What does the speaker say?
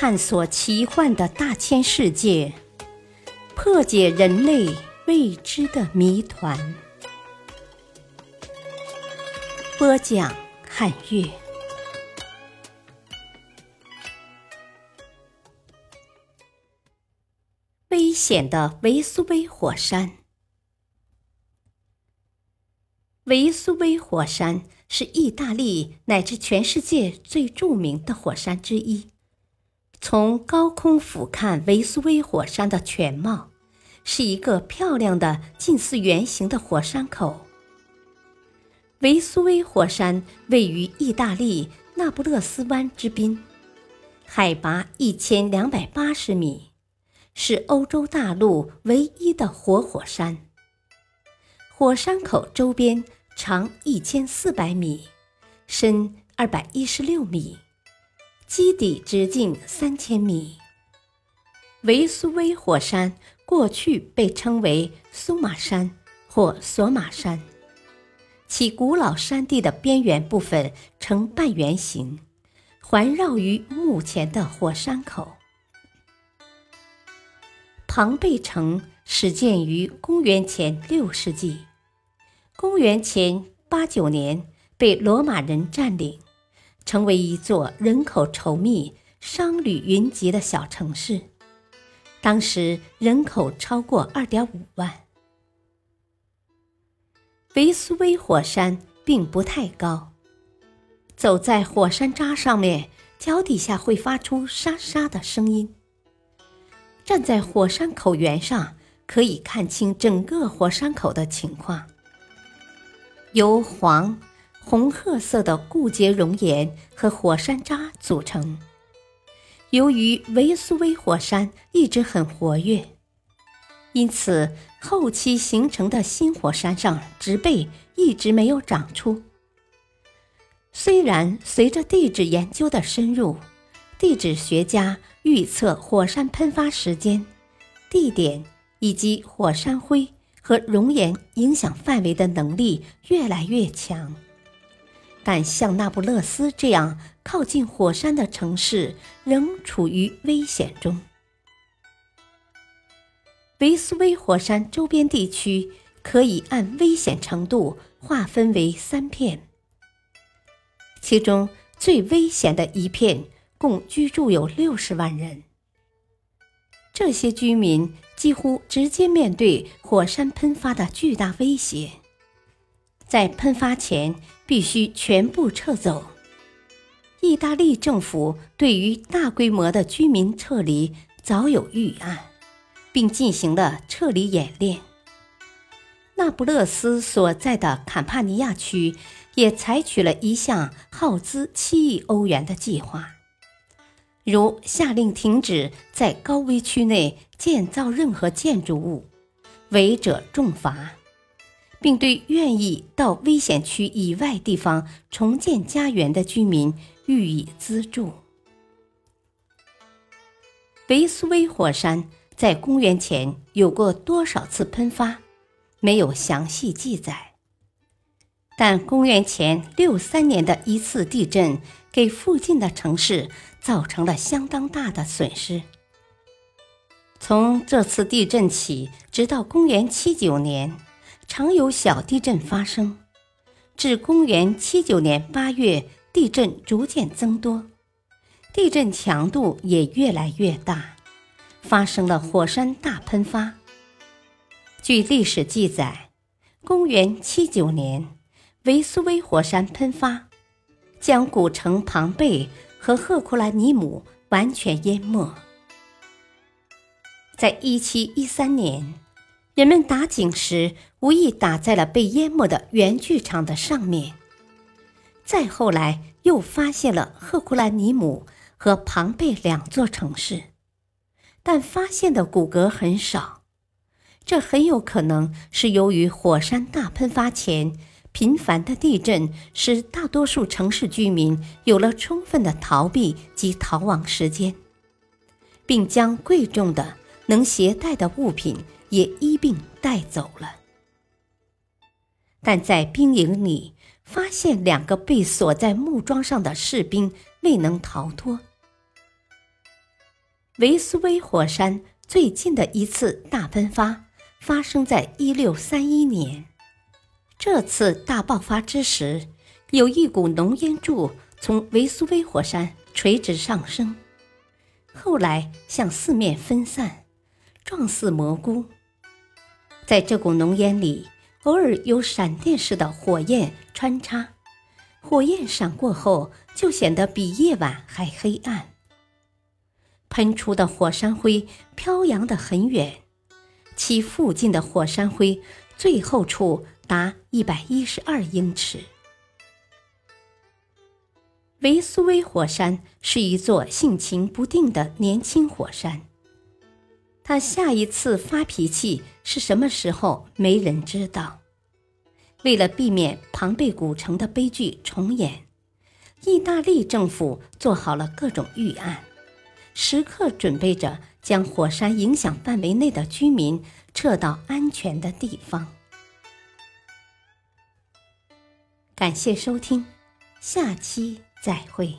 探索奇幻的大千世界，破解人类未知的谜团。播讲：汉乐。危险的维苏威火山。维苏威火山是意大利乃至全世界最著名的火山之一。从高空俯瞰维苏威火山的全貌，是一个漂亮的近似圆形的火山口。维苏威火山位于意大利那不勒斯湾之滨，海拔一千两百八十米，是欧洲大陆唯一的活火山。火山口周边长一千四百米，深二百一十六米。基底直径三千米。维苏威火山过去被称为苏马山或索马山，其古老山地的边缘部分呈半圆形，环绕于目前的火山口。庞贝城始建于公元前六世纪，公元前八九年被罗马人占领。成为一座人口稠密、商旅云集的小城市，当时人口超过二点五万。维苏威火山并不太高，走在火山渣上面，脚底下会发出沙沙的声音。站在火山口缘上，可以看清整个火山口的情况，由黄。红褐色的固结熔岩和火山渣组成。由于维苏威火山一直很活跃，因此后期形成的新火山上植被一直没有长出。虽然随着地质研究的深入，地质学家预测火山喷发时间、地点以及火山灰和熔岩影响范围的能力越来越强。但像那不勒斯这样靠近火山的城市仍处于危险中。维苏威火山周边地区可以按危险程度划分为三片，其中最危险的一片共居住有六十万人。这些居民几乎直接面对火山喷发的巨大威胁。在喷发前必须全部撤走。意大利政府对于大规模的居民撤离早有预案，并进行了撤离演练。那不勒斯所在的坎帕尼亚区也采取了一项耗资七亿欧元的计划，如下令停止在高危区内建造任何建筑物，违者重罚。并对愿意到危险区以外地方重建家园的居民予以资助。维苏威火山在公元前有过多少次喷发，没有详细记载。但公元前六三年的一次地震给附近的城市造成了相当大的损失。从这次地震起，直到公元七九年。常有小地震发生，至公元七九年八月，地震逐渐增多，地震强度也越来越大，发生了火山大喷发。据历史记载，公元七九年，维苏威火山喷发，将古城庞贝和赫库兰尼姆完全淹没。在一七一三年。人们打井时，无意打在了被淹没的原剧场的上面。再后来，又发现了赫库兰尼姆和庞贝两座城市，但发现的骨骼很少。这很有可能是由于火山大喷发前频繁的地震，使大多数城市居民有了充分的逃避及逃亡时间，并将贵重的能携带的物品。也一并带走了，但在兵营里发现两个被锁在木桩上的士兵未能逃脱。维苏威火山最近的一次大喷发发生在一六三一年。这次大爆发之时，有一股浓烟柱从维苏威火山垂直上升，后来向四面分散，状似蘑菇。在这股浓烟里，偶尔有闪电似的火焰穿插，火焰闪过后，就显得比夜晚还黑暗。喷出的火山灰飘扬得很远，其附近的火山灰最后处达一百一十二英尺。维苏威火山是一座性情不定的年轻火山，他下一次发脾气是什么时候，没人知道。为了避免庞贝古城的悲剧重演，意大利政府做好了各种预案。时刻准备着将火山影响范围内的居民撤到安全的地方。感谢收听，下期再会。